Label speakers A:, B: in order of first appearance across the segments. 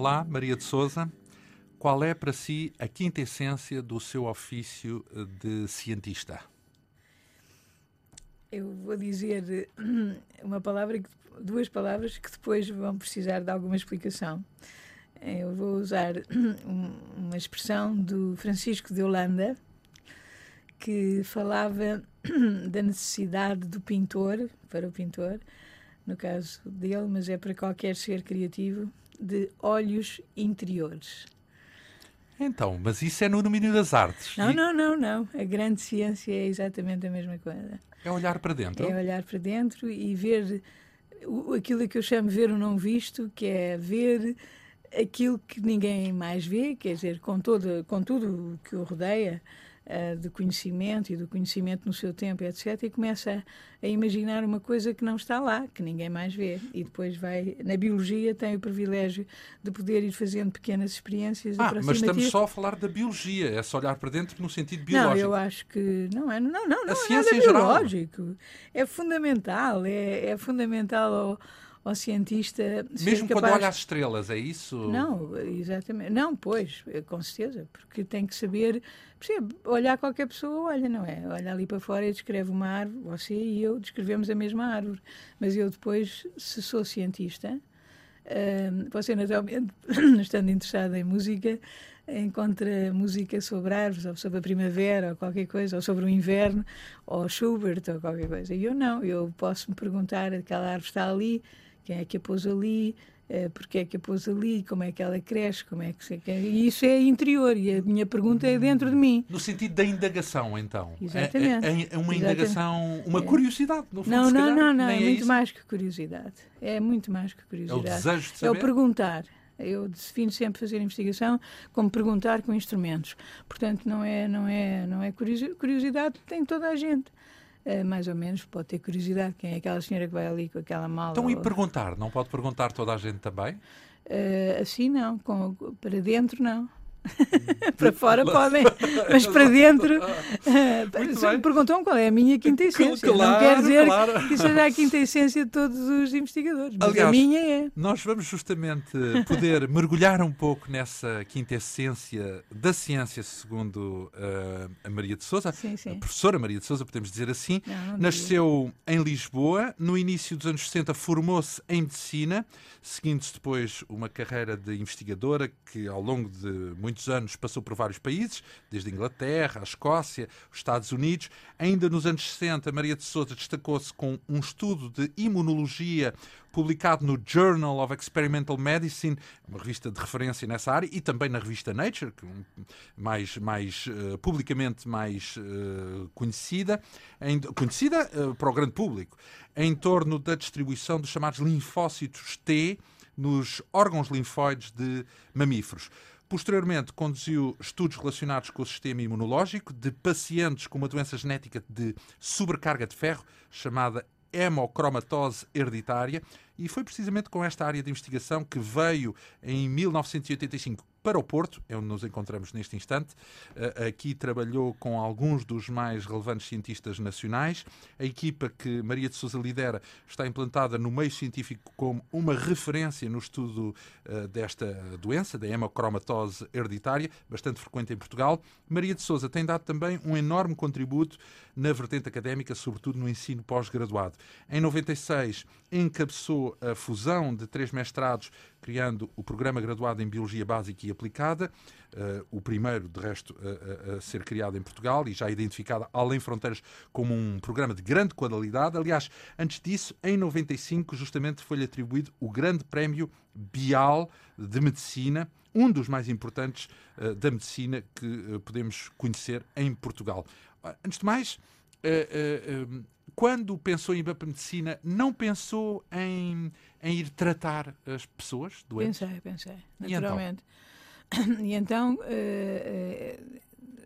A: Olá, Maria de Souza. Qual é para si a quinta essência do seu ofício de cientista?
B: Eu vou dizer uma palavra, duas palavras que depois vão precisar de alguma explicação. Eu vou usar uma expressão do Francisco de Holanda, que falava da necessidade do pintor, para o pintor, no caso dele, mas é para qualquer ser criativo, de olhos interiores.
A: Então, mas isso é no domínio das artes.
B: Não, e... não, não, não. A grande ciência é exatamente a mesma coisa.
A: É olhar para dentro.
B: É olhar para dentro e ver aquilo que eu chamo ver o não visto, que é ver aquilo que ninguém mais vê, quer dizer, com, todo, com tudo o que o rodeia, uh, de conhecimento e do conhecimento no seu tempo, etc., e começa a, a, imaginar uma coisa que não está lá, que ninguém mais vê. E depois vai. Na biologia, tem o privilégio de poder ir fazendo pequenas experiências.
A: Ah, mas estamos só a falar da biologia, é só olhar para dentro no sentido biológico.
B: Não, eu acho que. Não, é, não, não, não a é ciência nada biológico. Geral. É fundamental, é, é fundamental. Ao, ao cientista.
A: Mesmo capaz... quando olha as estrelas, é isso?
B: Não, exatamente. Não, pois, com certeza, porque tem que saber. Percebe? Olhar qualquer pessoa, olha, não é? Olha ali para fora e descreve uma árvore, você e eu descrevemos a mesma árvore. Mas eu depois, se sou cientista, uh, você naturalmente, estando interessado em música, encontra música sobre árvores, ou sobre a primavera, ou qualquer coisa, ou sobre o inverno, ou Schubert, ou qualquer coisa. E eu não, eu posso me perguntar, aquela árvore está ali, quem é que a pôs ali, uh, porque é que a pôs ali, como é que ela cresce, como é que se... E isso é interior e a minha pergunta é dentro de mim.
A: No sentido da indagação, então.
B: Exatamente.
A: É, é, é uma indagação, uma é. curiosidade, no fundo,
B: Não, não,
A: calhar,
B: não, não,
A: é,
B: é muito mais que curiosidade. É muito mais que curiosidade.
A: É o desejo de saber?
B: É o perguntar. Eu defino sempre fazer investigação como perguntar com instrumentos. Portanto, não é, não é, não é curiosidade, tem toda a gente. Uh, mais ou menos, pode ter curiosidade quem é aquela senhora que vai ali com aquela mala.
A: Então, ou... e perguntar? Não pode perguntar toda a gente também?
B: Uh, assim não, com, para dentro não. para fora podem, mas para dentro. Uh, me perguntam qual é a minha quinta essência. Claro, não quer dizer claro. que seja a quinta essência de todos os investigadores, mas Aliás, a minha é.
A: Nós vamos justamente poder mergulhar um pouco nessa quinta essência da ciência, segundo uh, a Maria de Souza,
B: sim, sim.
A: a professora Maria de Souza, podemos dizer assim. Não, não Nasceu em Lisboa, no início dos anos 60 formou-se em medicina, seguindo-se depois uma carreira de investigadora que, ao longo de muitos anos passou por vários países, desde a Inglaterra, a Escócia, os Estados Unidos. Ainda nos anos 60, Maria de Souza destacou-se com um estudo de imunologia publicado no Journal of Experimental Medicine, uma revista de referência nessa área, e também na revista Nature, que mais, mais uh, publicamente mais uh, conhecida, em, conhecida uh, para o grande público, em torno da distribuição dos chamados linfócitos T nos órgãos linfóides de mamíferos. Posteriormente, conduziu estudos relacionados com o sistema imunológico de pacientes com uma doença genética de sobrecarga de ferro, chamada hemocromatose hereditária, e foi precisamente com esta área de investigação que veio em 1985 para o Porto, é onde nos encontramos neste instante. Eh, aqui trabalhou com alguns dos mais relevantes cientistas nacionais. A equipa que Maria de Souza lidera está implantada no meio científico como uma referência no estudo eh, desta doença, da hemocromatose hereditária, bastante frequente em Portugal. Maria de Souza tem dado também um enorme contributo na vertente académica, sobretudo no ensino pós-graduado. Em 96, encabeçou a fusão de três mestrados criando o Programa Graduado em Biologia Básica e Aplicada, uh, o primeiro, de resto, a, ser criado em Portugal e já identificado além fronteiras como um programa de grande qualidade. Aliás, antes disso, em 95, justamente foi-lhe atribuído o Grande Prémio Bial de Medicina, um dos mais importantes uh, da medicina que uh, podemos conhecer em Portugal. Antes de mais, quando pensou em medicina, não pensou em, em ir tratar as pessoas doentes?
B: Pensei, pensei, naturalmente. E então, e então uh,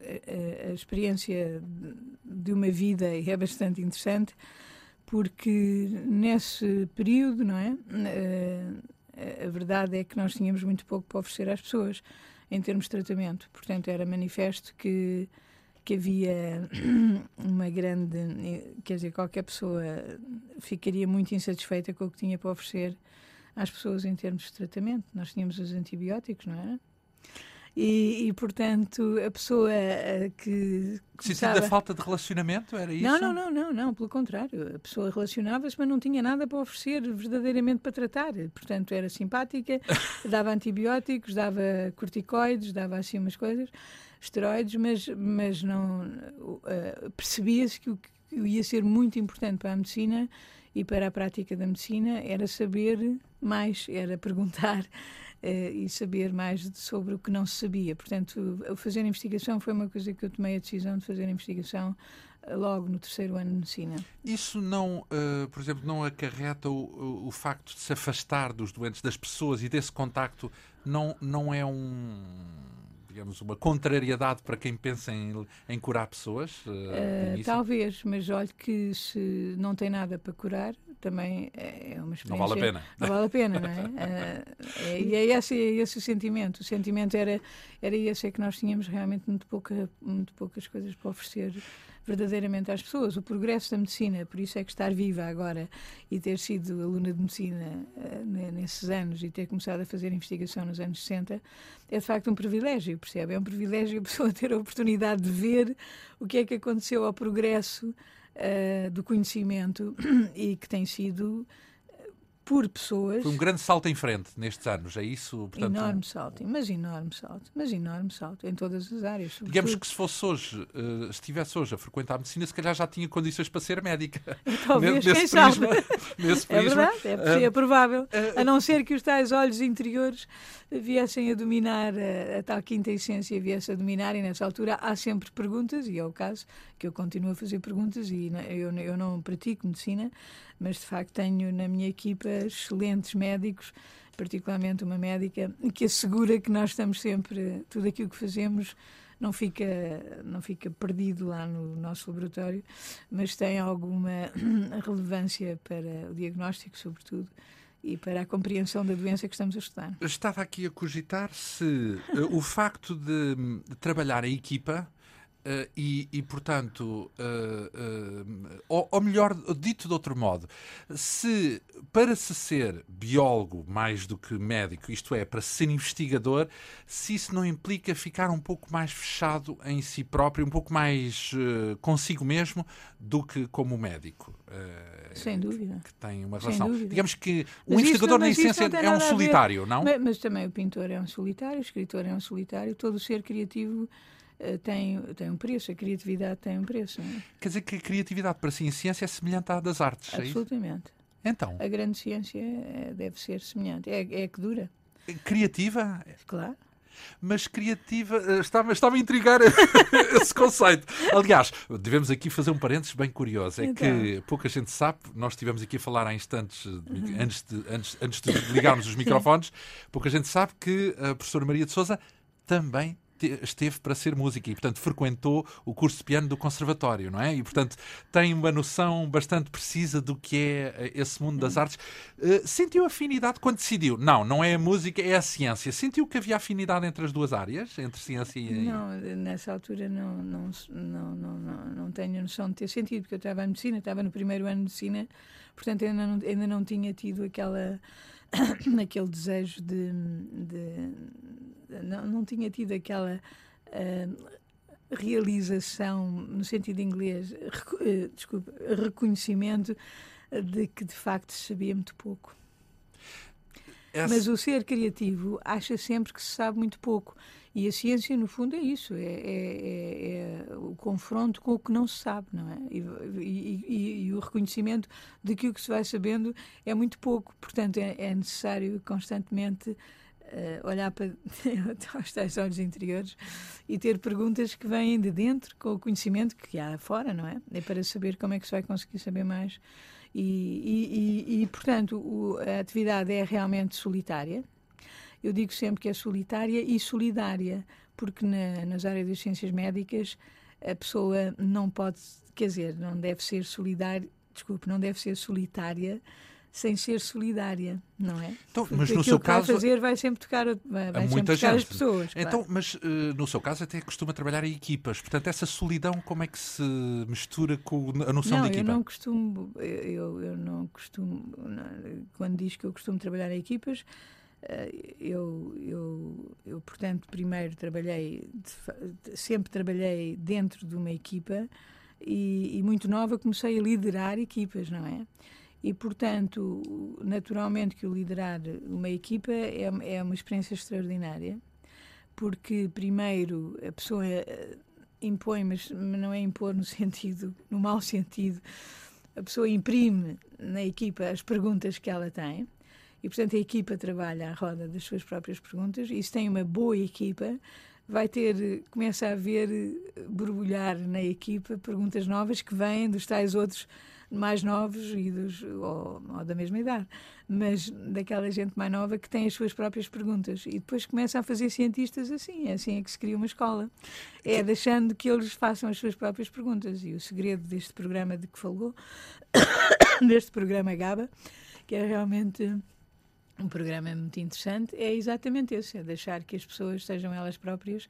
B: uh, a experiência de uma vida é bastante interessante, porque nesse período, não é? A verdade é que nós tínhamos muito pouco para oferecer às pessoas em termos de tratamento. Portanto, era manifesto que que havia uma grande. Quer dizer, qualquer pessoa ficaria muito insatisfeita com o que tinha para oferecer às pessoas em termos de tratamento. Nós tínhamos os antibióticos, não é? E, e, portanto, a pessoa uh, que.
A: Começava... Da falta de relacionamento? Era isso?
B: Não, não, não, não, não pelo contrário. A pessoa relacionava-se, mas não tinha nada para oferecer verdadeiramente para tratar. Portanto, era simpática, dava antibióticos, dava corticoides, dava assim umas coisas, esteroides, mas, mas não. Uh, Percebia-se que o que ia ser muito importante para a medicina e para a prática da medicina era saber mais, era perguntar uh, e saber mais sobre o que não se sabia. Portanto, fazer investigação foi uma coisa que eu tomei a decisão de fazer investigação eh, logo no terceiro ano de medicina.
A: Isso não, uh, por exemplo, não acarreta o, o, facto de se afastar dos doentes, das pessoas e desse contacto, não, não é um digamos, uma contrariedade para quem pensa em, em curar pessoas?
B: Uh, talvez, mas olhe que se não tem nada para curar, também é uma experiência.
A: Não vale a pena.
B: Não vale a pena, não é? uh, é e é esse, é esse o sentimento. O sentimento era, era esse, é que nós tínhamos realmente muito, pouca, muito poucas coisas para oferecer verdadeiramente às pessoas. O progresso da medicina, por isso é que estar viva agora e ter sido aluna de medicina uh, nesses anos e ter começado a fazer investigação nos anos 60 é de facto um privilégio, percebe? É um privilégio a pessoa ter a oportunidade de ver o que é que aconteceu ao progresso uh, do conhecimento e que tem sido por pessoas.
A: Foi um grande salto em frente nestes anos, é isso?
B: Portanto, enorme salto, mas enorme salto, mas enorme salto em todas as áreas.
A: Sobretudo. Digamos que se fosse hoje, uh, estivesse hoje a frequentar a medicina, se calhar já tinha condições para ser médica.
B: Talvez, nesse quem prisma, sabe. Nesse é verdade, é, é provável. Uh, a não ser que os tais olhos interiores viessem a dominar, a, a tal quinta essência viesse a dominar, e nessa altura há sempre perguntas, e é o caso que eu continuo a fazer perguntas, e eu, eu não pratico medicina, mas de facto tenho na minha equipa excelentes médicos, particularmente uma médica que assegura que nós estamos sempre, tudo aquilo que fazemos não fica, não fica perdido lá no nosso laboratório, mas tem alguma relevância para o diagnóstico, sobretudo, e para a compreensão da doença que estamos a estudar.
A: Estava aqui a cogitar se uh, o facto de trabalhar em equipa Uh, e, e, portanto, uh, uh, ou, ou, melhor, dito de outro modo, se para se ser biólogo mais do que médico, isto é, para ser investigador, se isso não implica ficar um pouco mais fechado em si próprio, um pouco mais consigo mesmo do que como médico.
B: Sem dúvida.
A: Que, tem uma relação. Digamos que o investigador, na essência, é um solitário, não?
B: Mas, mas também o pintor é um solitário, o escritor é um solitário, todo o ser criativo tem, tem um preço, a criatividade tem um preço. É?
A: Quer dizer que a criatividade para si em ciência é semelhante à das artes,
B: Absolutamente.
A: É então?
B: A grande ciência é, deve ser semelhante, é, é que dura.
A: Criativa?
B: Claro.
A: Mas criativa, eh, estava, estava a intrigar esse conceito. Aliás, devemos aqui fazer um parênteses bem curioso. É então. que pouca gente sabe, nós estivemos aqui a falar há instantes, antes, de, antes, antes de ligarmos os microfones, pouca gente sabe que a professora Maria de Souza também esteve para ser música e, portanto, frequentou o curso de piano do conservatório, não é? E, portanto, tem uma noção bastante precisa do que é eh, esse mundo das artes. Uh, sentiu afinidade quando decidiu? Não, não é a música, é a ciência. Sentiu que havia afinidade entre as duas áreas, entre ciência e...
B: Não, nessa altura não, não, não, não, não, não tenho noção de ter sentido, porque eu estava em medicina, estava no primeiro ano de medicina, portanto ainda não, ainda não tinha tido aquela aquele desejo de, de não, não, tinha tido aquela uh, realização no sentido inglês, recu, uh, desculpa, reconhecimento de que de facto se sabia muito pouco. Essa... Mas o ser criativo acha sempre que se sabe muito pouco. E a ciência, no fundo, é isso: é, é, é, é o confronto com o que não se sabe, não é? E, e, e, e, o reconhecimento de que o que se vai sabendo é muito pouco. Portanto, é, é necessário constantemente uh, olhar para os tais olhos interiores e ter perguntas que vêm de dentro com o conhecimento que há fora, não é? É para saber como é que se vai conseguir saber mais. E, e portanto, o, a atividade é realmente solitária eu digo sempre que é solitária e solidária, porque na, nas áreas das ciências médicas a pessoa não pode, quer dizer, não deve ser solidária, desculpe, não deve ser solitária sem ser solidária, não é?
A: Então, mas no seu
B: que
A: caso
B: vai fazer vai sempre tocar, vai, sempre tocar gente. as pessoas.
A: Então, mas uh, no seu caso até costuma trabalhar em equipas. Portanto, essa solidão como é que se mistura com a noção
B: não,
A: de equipa?
B: Eu não costumo, eu, eu não costumo, não, quando diz que eu costumo trabalhar em equipas, eh, eu, eu, eu, portanto, primeiro trabalhei, sempre trabalhei dentro de uma equipa e, e muito nova comecei a liderar equipas, não é? E, portanto, naturalmente que o liderar uma equipa é, é uma experiência extraordinária, porque, primeiro, a pessoa eh, impõe, mas não é impor no sentido, no mau sentido, a pessoa imprime na equipa as perguntas que ela tem, e, portanto, a equipa trabalha à roda das suas próprias perguntas, e se tem uma boa equipa, vai ter, começa a haver borbulhar na equipa perguntas novas que vêm dos tais outros mais novos e dos, ou, ou, da mesma idade, mas daquela gente mais nova que tem as suas próprias perguntas e depois começa a fazer cientistas assim, é assim é que se cria uma escola. É deixando que eles façam as suas próprias perguntas e o segredo deste programa de que falou, deste programa GABA, que é realmente um programa muito interessante, é exatamente esse, é deixar que as pessoas sejam elas próprias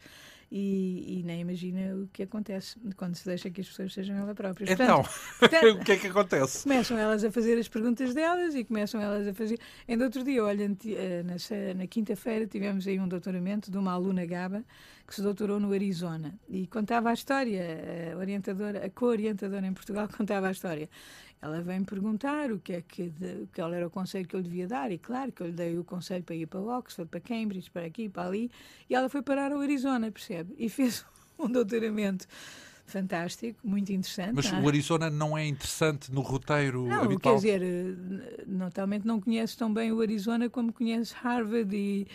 B: e, e, nem imagina o que acontece quando se deixa que as pessoas sejam elas próprias.
A: Então, portanto, o que é que acontece?
B: Começam elas a fazer as perguntas delas e começam elas a fazer. Ainda outro dia, olha, eh, na, na quinta-feira tivemos aí um doutoramento de uma aluna Gaba que se doutorou no Arizona e contava a história, a orientadora, a co-orientadora em Portugal contava a história. Ela vem perguntar o que é que, de, qual era o conselho que eu lhe devia dar, e claro que eu lhe dei o conselho para ir para Oxford, para Cambridge, para aqui, para ali, e ela foi parar ao Arizona, percebe? E fez um doutoramento fantástico, muito interessante.
A: Mas é? o Arizona não é interessante no roteiro
B: não,
A: habitual?
B: Quer dizer, eh, notalmente não conheço tão bem o Arizona como conheço Harvard e,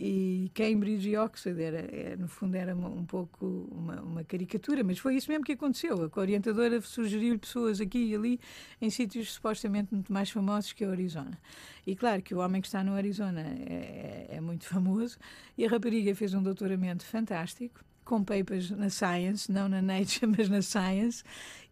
B: e Cambridge e Oxford. Era, era, no fundo, era um pouco uma, uma, caricatura, mas foi isso mesmo que aconteceu. A orientadora sugeriu-lhe pessoas aqui e ali em sítios supostamente muito mais famosos que o Arizona. E claro que o homem que está no Arizona é, é, é muito famoso e a rapariga fez um doutoramento fantástico com papers na Science, não na Nature, mas na Science,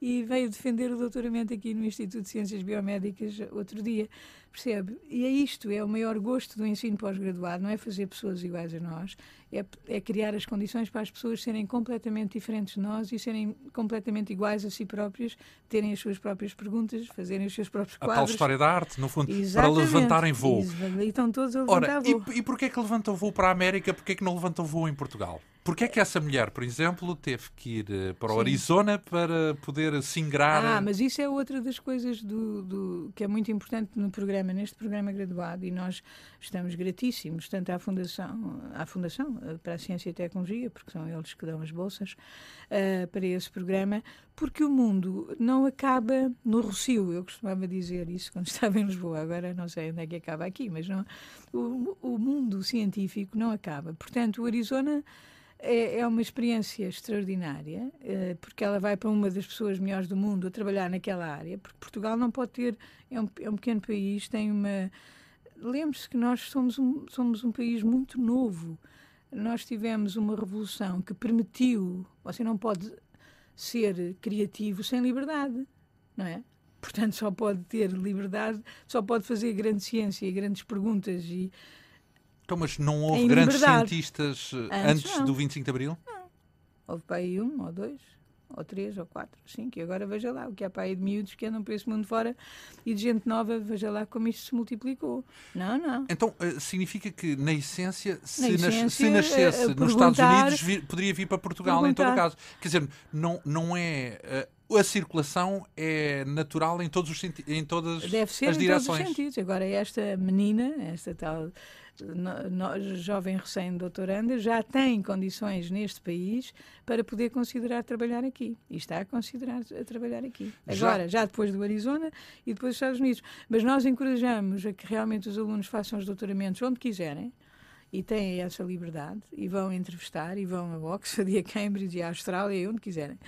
B: e veio defender o doutoramento aqui no Instituto de Ciências Biomédicas outro dia, percebe? E é isto, é o maior gosto do ensino pós-graduado, não é fazer pessoas iguais a nós, é, é, criar as condições para as pessoas serem completamente diferentes de nós e serem completamente iguais a si próprias, terem as suas próprias perguntas, fazerem os seus próprios quadros.
A: A tal história da arte, no fundo, Exatamente. para levantarem voo.
B: E estão todos a levantar
A: Ora,
B: voo.
A: E, e porquê é que levantam voo para a América, porquê é que não levantam voo em Portugal? Porquê é que essa mulher, por exemplo, teve que ir eh, para o Sim. Arizona para poder se ingrar?
B: Ah, mas isso é outra das coisas do, do, que é muito importante no programa, neste programa graduado, e nós estamos gratíssimos, tanto à Fundação, à Fundação eh, para a Ciência e Tecnologia, porque são eles que dão as bolsas, uh, para esse programa, porque o mundo não acaba no Rocio. Eu costumava dizer isso quando estava em Lisboa, agora não sei onde é que acaba aqui, mas não, o, o mundo científico não acaba. Portanto, o Arizona é, é uma experiência extraordinária, eh, porque ela vai para uma das pessoas melhores do mundo a trabalhar naquela área, porque Portugal não pode ter, é um, é um pequeno país, tem uma. Lembre-se que nós somos um, somos um país muito novo. Nós tivemos uma revolução que permitiu. Você não pode ser criativo sem liberdade, não é? Portanto, só pode ter liberdade, só pode fazer grande ciência e grandes perguntas e
A: então, mas não houve grandes cientistas eh, antes, antes do 25 de Abril?
B: Não. Houve para aí um, ou dois, ou três, ou quatro, cinco. E agora veja lá o que há para aí de miúdos que andam para esse mundo fora e de gente nova, veja lá como isto se multiplicou. Não, não.
A: Então, uh, significa que, na essência, se, na essência, nas, se nascesse uh, nos Estados Unidos, poderia vir para Portugal, em todo caso. Quer dizer, não, não é. A circulação é natural em todos os em todas
B: Deve ser
A: as
B: em
A: direções.
B: todos os sentidos. Agora, esta menina, esta tal jovem recém-doutoranda já tem condições neste país para poder considerar trabalhar aqui. E está a considerar a trabalhar aqui. Agora, já, já depois do Arizona e depois dos Estados Unidos. Mas nós encorajamos a que realmente os alunos façam os doutoramentos onde quiserem e têm essa liberdade e vão entrevistar e vão a Oxford e a Cambridge e a Austrália e onde quiserem.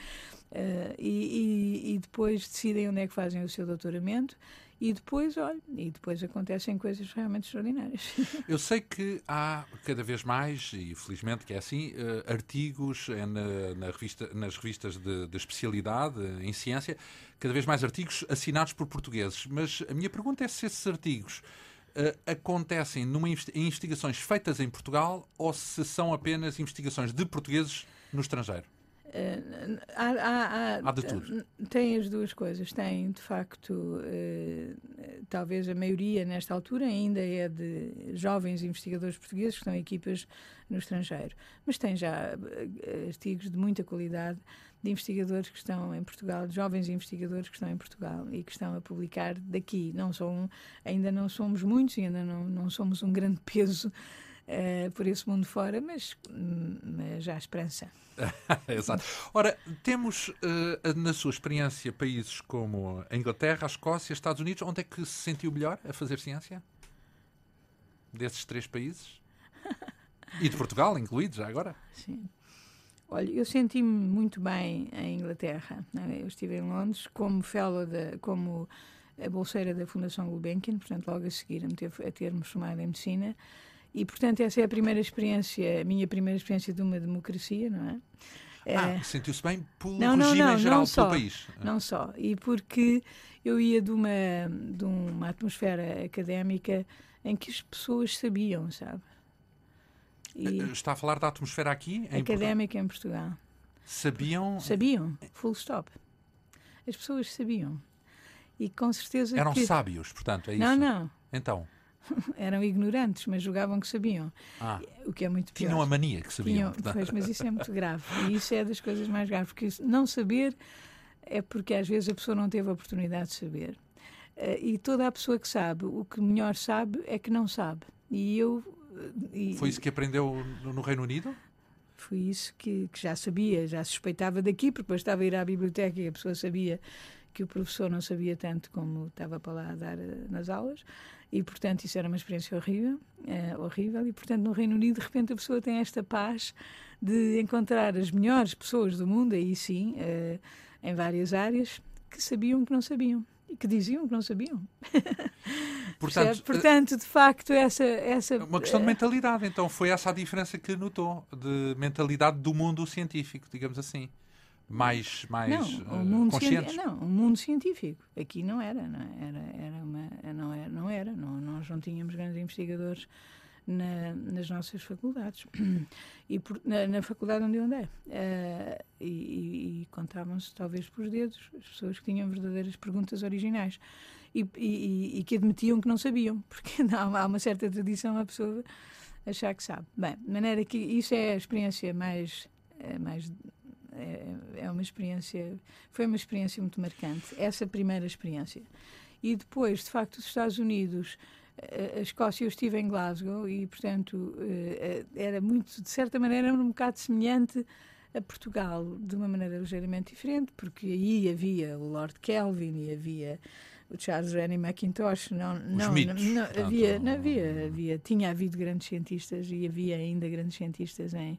B: Uh, e, e, e, depois decidem onde é que fazem o seu doutoramento e depois, olha, e depois acontecem coisas realmente extraordinárias.
A: Eu sei que há cada vez mais, e felizmente que é assim, uh, artigos na, na revista, nas revistas de, de, especialidade em ciência, cada vez mais artigos assinados por portugueses. Mas a minha pergunta é se esses artigos uh, acontecem numa, em investigações feitas em Portugal ou se são apenas investigações de portugueses no estrangeiro.
B: Uh, há, há,
A: há, de tudo.
B: Tem as duas coisas. Tem, de facto, uh, talvez a maioria nesta altura ainda é de jovens investigadores portugueses que estão em equipas no estrangeiro. Mas tem já uh, artigos de muita qualidade de investigadores que estão em Portugal, de jovens investigadores que estão em Portugal e que estão a publicar daqui. Não são, ainda não somos muitos, ainda não, não somos um grande peso uh, por esse mundo fora, mas, mas há esperança.
A: Exato. Ora, temos uh, na sua experiência países como a Inglaterra, a Escócia, Estados Unidos. Onde é que se sentiu melhor a fazer ciência? Desses três países? E de Portugal, incluídos já agora?
B: Sim. Olha, eu senti-me muito bem em Inglaterra. É? Eu estive em Londres como fellow, de, como a bolseira da Fundação Gulbenkian, portanto, logo a seguir a, ter, a ter-me formado em Medicina. E, portanto, essa é a primeira experiência, a minha primeira experiência de uma democracia, não é?
A: Ah, é... sentiu-se bem pelo não, não, regime não, geral, não
B: só,
A: pelo país.
B: Não só. E porque eu ia de uma, de uma atmosfera académica em que as pessoas sabiam, sabe?
A: E Está a falar da atmosfera aqui?
B: Em académica Portugal? em Portugal.
A: Sabiam?
B: Sabiam, full stop. As pessoas sabiam. E com certeza
A: Eram
B: que...
A: sábios, portanto, é isso?
B: Não, não.
A: Então?
B: eram ignorantes, mas julgavam que sabiam.
A: Ah,
B: o que é muito pior.
A: Tinham a mania que sabiam.
B: Tinham, pois, mas isso é muito grave. E isso é das coisas mais graves, porque não saber é porque às vezes a pessoa não teve a oportunidade de saber. Uh, e toda a pessoa que sabe, o que melhor sabe é que não sabe. E eu.
A: E, Foi isso que aprendeu no Reino Unido?
B: Foi isso que, que já sabia, já suspeitava daqui, porque depois estava a ir à biblioteca e a pessoa sabia que o professor não sabia tanto como estava para lá a dar uh, nas aulas e portanto isso era uma experiência horrível, uh, horrível e portanto no Reino Unido de repente a pessoa tem esta paz de encontrar as melhores pessoas do mundo aí sim uh, em várias áreas que sabiam que não sabiam e que diziam que não sabiam.
A: Portanto,
B: Portanto, de facto, essa, essa.
A: Uma questão de mentalidade, então. Foi essa a diferença que notou, de mentalidade do mundo científico, digamos assim mais, mais
B: não,
A: uh, mundo conscientes?
B: Não, o mundo científico. Aqui não era, não é? era, era uma, não era, não era. Não, nós não tínhamos grandes investigadores na, nas nossas faculdades. E por, na, na, faculdade onde eu andei. Uh, e, e, contavam-se, talvez por dedos, as pessoas que tinham verdadeiras perguntas originais. E, e, e, que admitiam que não sabiam, porque não, há uma certa tradição a pessoa achar que sabe. Bem, de maneira que isso é a experiência mais, é mais é, é uma experiência, foi uma experiência muito marcante, essa primeira experiência. E depois, de facto, os Estados Unidos, a Escócia, eu estive em Glasgow e, portanto, eh, eh, era muito, de certa maneira, um bocado semelhante a Portugal, de uma maneira ligeiramente diferente, porque aí havia o Lord Kelvin e havia o Charles Rennie Mackintosh, não, não,
A: mitos,
B: não, não havia, não havia, havia, tinha havido grandes cientistas e havia ainda grandes cientistas em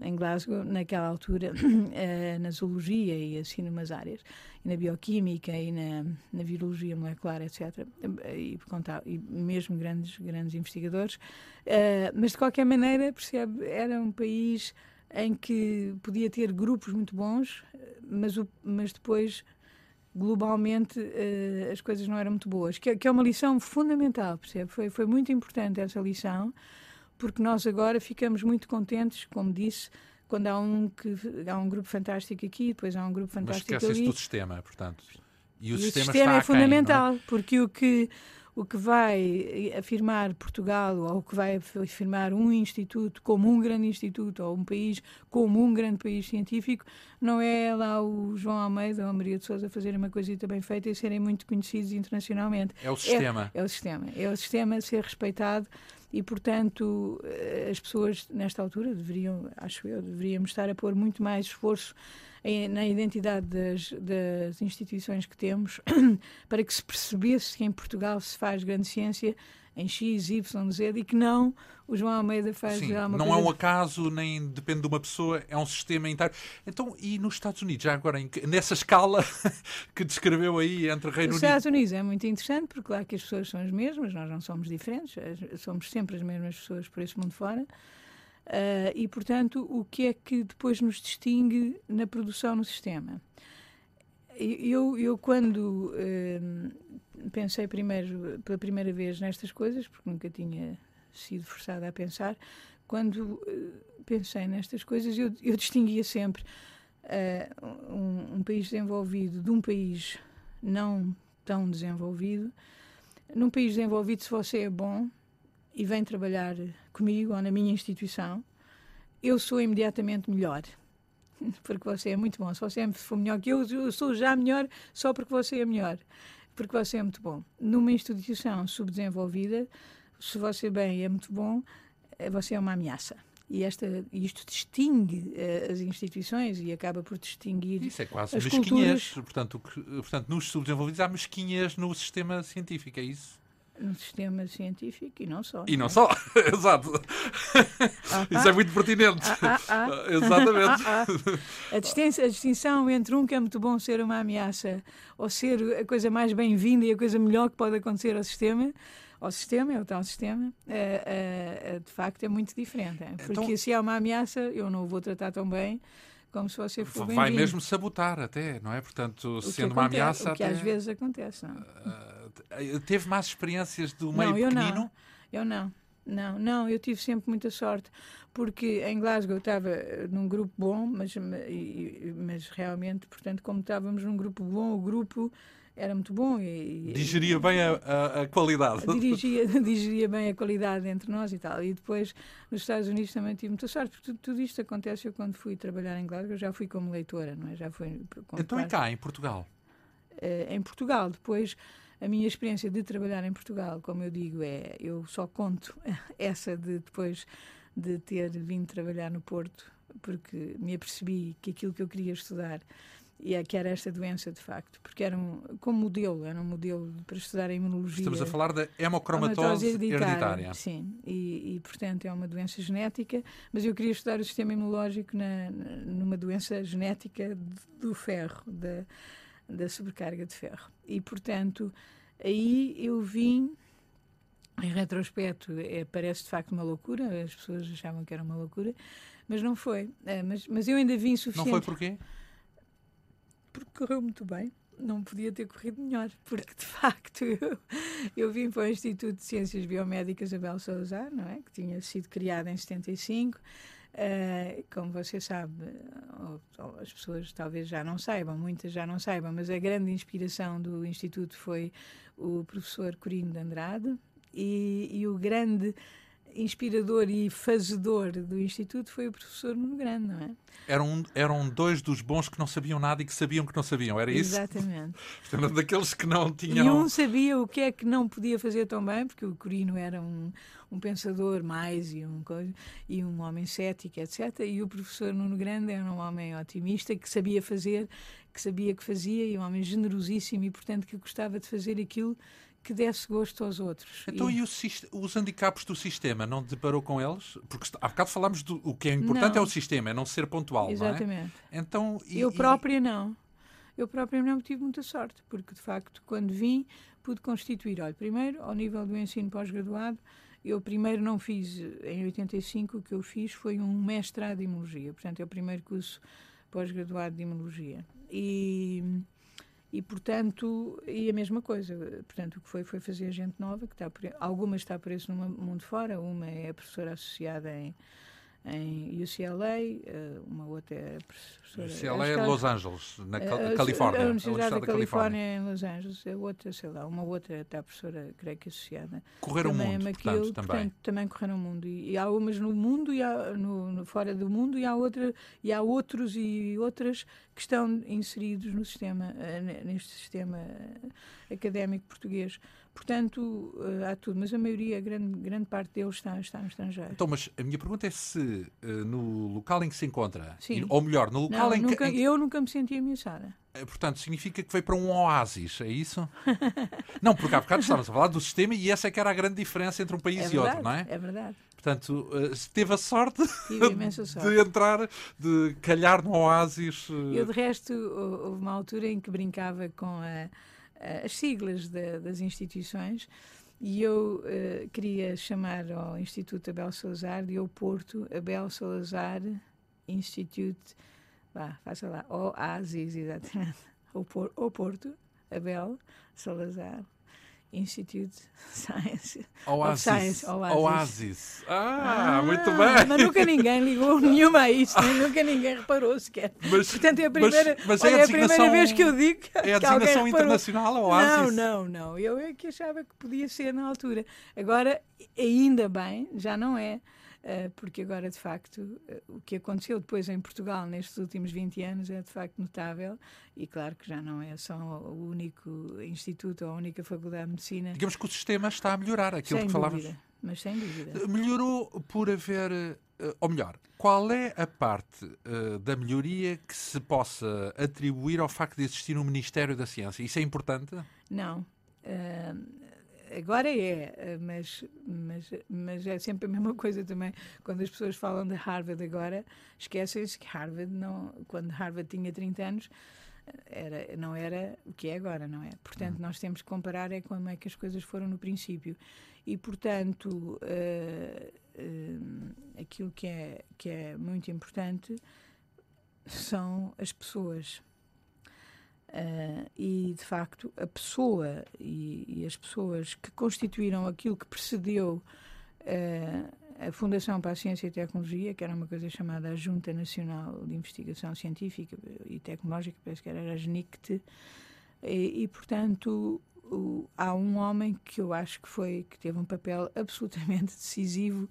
B: em Glasgow, naquela altura, uh, na zoologia e assim numas áreas, e na bioquímica e na, na virologia molecular, etc. E, e mesmo grandes, grandes investigadores. Uh, mas, de qualquer maneira, percebe, era um país em que podia ter grupos muito bons, mas, o, mas depois globalmente uh, as coisas não eram muito boas, que, que, é uma lição fundamental, percebe? Foi, foi muito importante essa lição, porque nós agora ficamos muito contentes, como disse, quando há um, que, há um grupo fantástico aqui, depois há um grupo fantástico
A: Mas
B: ali.
A: do sistema, portanto.
B: E o, e sistema, o sistema é fundamental, quem, é? porque o que, o que vai afirmar Portugal, ou o que vai afirmar um instituto como um grande instituto, ou um país como um grande país científico, não é lá o João Almeida ou a Maria de Souza fazerem uma coisita bem feita e serem muito conhecidos internacionalmente.
A: É o sistema.
B: É, é o sistema. É o sistema ser respeitado e, portanto, eh, as pessoas, nesta altura, deveriam, acho eu, deveríamos estar a pôr muito mais esforço em, na identidade das, das, instituições que temos para que se percebesse que em Portugal se faz grande ciência em X, Y, Z e que não o João Almeida faz
A: Sim,
B: uma
A: não
B: coisa...
A: é um acaso, nem depende de uma pessoa, é um sistema inteiro. Então, e nos Estados Unidos, já agora, nessa escala que descreveu aí entre Reino
B: Unido... Os Estados Unidos é muito interessante, porque lá que as pessoas são as mesmas, nós não somos diferentes, somos sempre as mesmas pessoas por esse mundo fora. Uh, e, portanto, o que é que depois nos distingue na produção no sistema? Eu, eu quando uh, pensei primeiro, pela primeira vez nestas coisas, porque nunca tinha sido forçada a pensar, quando uh, pensei nestas coisas, eu, eu distinguia sempre uh, um, um, país desenvolvido de um país não tão desenvolvido. Num país desenvolvido, se você é bom e vem trabalhar comigo ou na minha instituição, eu sou imediatamente melhor porque você é muito bom. Se você for melhor que eu, eu sou já melhor só porque você é melhor, porque você é muito bom. Numa instituição subdesenvolvida, se você bem é muito bom, eh, você é uma ameaça. E esta, isto distingue uh, as instituições e acaba por distinguir.
A: Isso é quase
B: as
A: mesquinhez. Portanto, que, portanto, nos subdesenvolvidos há mesquinhez no sistema científico, é isso?
B: No sistema científico e não só.
A: E não, é? só, exato. Ah, Isso é muito pertinente. Ah, ah, ah. Exatamente.
B: Ah, a, distinção, a, distinção, entre um que é muito bom ser uma ameaça ou ser a coisa mais bem-vinda e a coisa melhor que pode acontecer ao sistema, ao sistema, é o tal sistema, é, é, de facto é muito diferente. É? Porque então, se é uma ameaça, eu não o vou tratar tão bem como se você for
A: Vai mesmo sabotar até, não é? Portanto, sendo uma ameaça...
B: O que
A: até...
B: às vezes acontece, não
A: uh, Teve mais experiências do meio não, eu pequenino?
B: Não, eu não. Não, não, eu tive sempre muita sorte, porque em Glasgow eu estava num grupo bom, mas, mas realmente, portanto, como estávamos num grupo bom, o grupo era muito bom e...
A: Digeria bem a, a, a qualidade.
B: Dirigia, digeria bem a qualidade entre nós e tal. E depois, nos Estados Unidos também tive muita sorte, porque tudo, tudo isto acontece eu quando fui trabalhar em Glasgow, já fui como leitora, não é? Já fui...
A: Então e cá, em Portugal?
B: Uh, em Portugal, depois... A minha experiência de trabalhar em Portugal, como eu digo, é eu só conto essa de depois de ter vindo trabalhar no Porto, porque me apercebi que aquilo que eu queria estudar e é que era esta doença de facto, porque era um, como modelo, era um modelo para estudar a imunologia.
A: Estamos a falar da hemocromatose hereditária. hereditária.
B: Sim, e, e, portanto é uma doença genética, mas eu queria estudar o sistema imunológico na, numa doença genética do ferro, da, da sobrecarga de ferro. E portanto, aí eu vim em retrospecto, é, parece de facto uma loucura, as pessoas achavam que era uma loucura, mas não foi. É, mas, mas eu ainda vim suficiente.
A: Não foi porquê?
B: porque correu muito bem. Não podia ter corrido melhor, porque de facto eu, eu vim para o Instituto de Ciências Biomédicas Abel Souza, não é? que tinha sido criado em 75. Uh, como você sabe, ou, ou as pessoas talvez já não saibam, muitas já não saibam, mas a grande inspiração do Instituto foi o professor Corino de Andrade e, e o grande inspirador e fazedor do Instituto foi o professor Nuno Grande, não é?
A: Eram, eram dois dos bons que não sabiam nada e que sabiam que não sabiam, era isso?
B: Exatamente.
A: Portanto, daqueles que não tinham.
B: E um sabia o que é que não podia fazer tão bem, porque o Corino era um, um pensador mais e um, e um homem cético, etc. E o professor Nuno Grande era um homem otimista que sabia fazer, que sabia que fazia, e um homem generosíssimo e, portanto, que gostava de fazer aquilo que desse gosto aos outros.
A: Então, e, e os, os handicaps do sistema, não deparou com eles? Porque há bocado falámos do o que é importante não. é o sistema, é não ser pontual.
B: Exatamente.
A: É? Então,
B: e, Eu própria não. Eu própria não tive muita sorte, porque de facto, quando vim, pude constituir. Olha, primeiro, ao nível do ensino pós-graduado, eu primeiro não fiz, em 85, o que eu fiz foi um mestrado de Imunologia. Portanto, é o primeiro curso pós-graduado de Imunologia. E e portanto e a mesma coisa. Portanto o que foi foi fazer gente nova que está algumas está por isso no mundo fora. Uma é professora associada em em UCLA, eh, uma outra é professora.
A: UCLA é Los Angeles, na eh, Califórnia.
B: A Universidade da, Califórnia em Los Angeles, a outra, sei lá, uma outra está professora, creio que associada.
A: Correram o mundo, portanto, também. Portanto,
B: também correram o mundo. E, e, há umas no mundo e há, no, no, fora do mundo e há, outra, e há outros e outras que estão inseridos no sistema, eh, neste sistema académico português. Portanto, uh, há tudo, mas a maioria, a grande, grande parte deles está, está no estrangeiro.
A: Então, mas a minha pergunta é se uh, no local em que se encontra, Sim. ou melhor, no local
B: Não,
A: em
B: nunca,
A: que.
B: Eu nunca me senti ameaçada.
A: portanto, significa que veio para um oásis, é isso? não, porque há bocado estávamos a falar do sistema e essa é que era a grande diferença entre um país
B: é
A: e
B: verdade,
A: outro, não é?
B: É verdade.
A: Portanto, teve a sorte,
B: sorte,
A: de entrar, de calhar no oásis.
B: Eu, de resto, houve uma altura em que brincava com a, as siglas de, das instituições e eu uh, queria chamar ao Instituto Abel Salazar de Oporto Abel Salazar Institute, vá, faça lá, OASIS, exatamente, o Porto Abel Salazar Institute Science.
A: Oasis.
B: Science,
A: Oasis. Oasis. Ah, ah, muito bem.
B: Mas nunca ninguém ligou nenhuma a isso, nunca ninguém reparou sequer. Mas, Portanto, é a primeira, mas, mas é, a, é a primeira vez que eu digo que,
A: É a designação internacional, Oasis?
B: Não, não, não. Eu é que achava que podia ser na altura. Agora, ainda bem, já não é. Eh, porque agora, de facto, eh, o que aconteceu depois em Portugal nestes últimos 20 anos é de facto notável e claro que já não é só o único instituto ou a única faculdade de medicina.
A: Digamos que o sistema está a melhorar, aquilo
B: sem
A: que falavas.
B: Dúvida, mas sem dúvida.
A: Eh, melhorou por haver, ou melhor, qual é a parte uh, da melhoria que se possa atribuir ao facto de existir um Ministério da Ciência? Isso é importante?
B: Não. Uh, agora é, mas, mas, mas é sempre a mesma coisa também. Quando as pessoas falam de Harvard agora, esquecem-se que Harvard, não, quando Harvard tinha 30 anos, era, não era o que é agora, não é? Portanto, nós temos que comparar é como é que as coisas foram no princípio. E, portanto, uh, uh, aquilo que é, que é muito importante são as pessoas. Uh, e, de facto, a pessoa e, e, as pessoas que constituíram aquilo que precedeu uh, a Fundação para a Ciência e Tecnologia, que era uma coisa chamada a Junta Nacional de Investigação Científica e Tecnológica, parece que era a GNICT, e, e portanto, o, há um homem que eu acho que foi que teve um papel absolutamente decisivo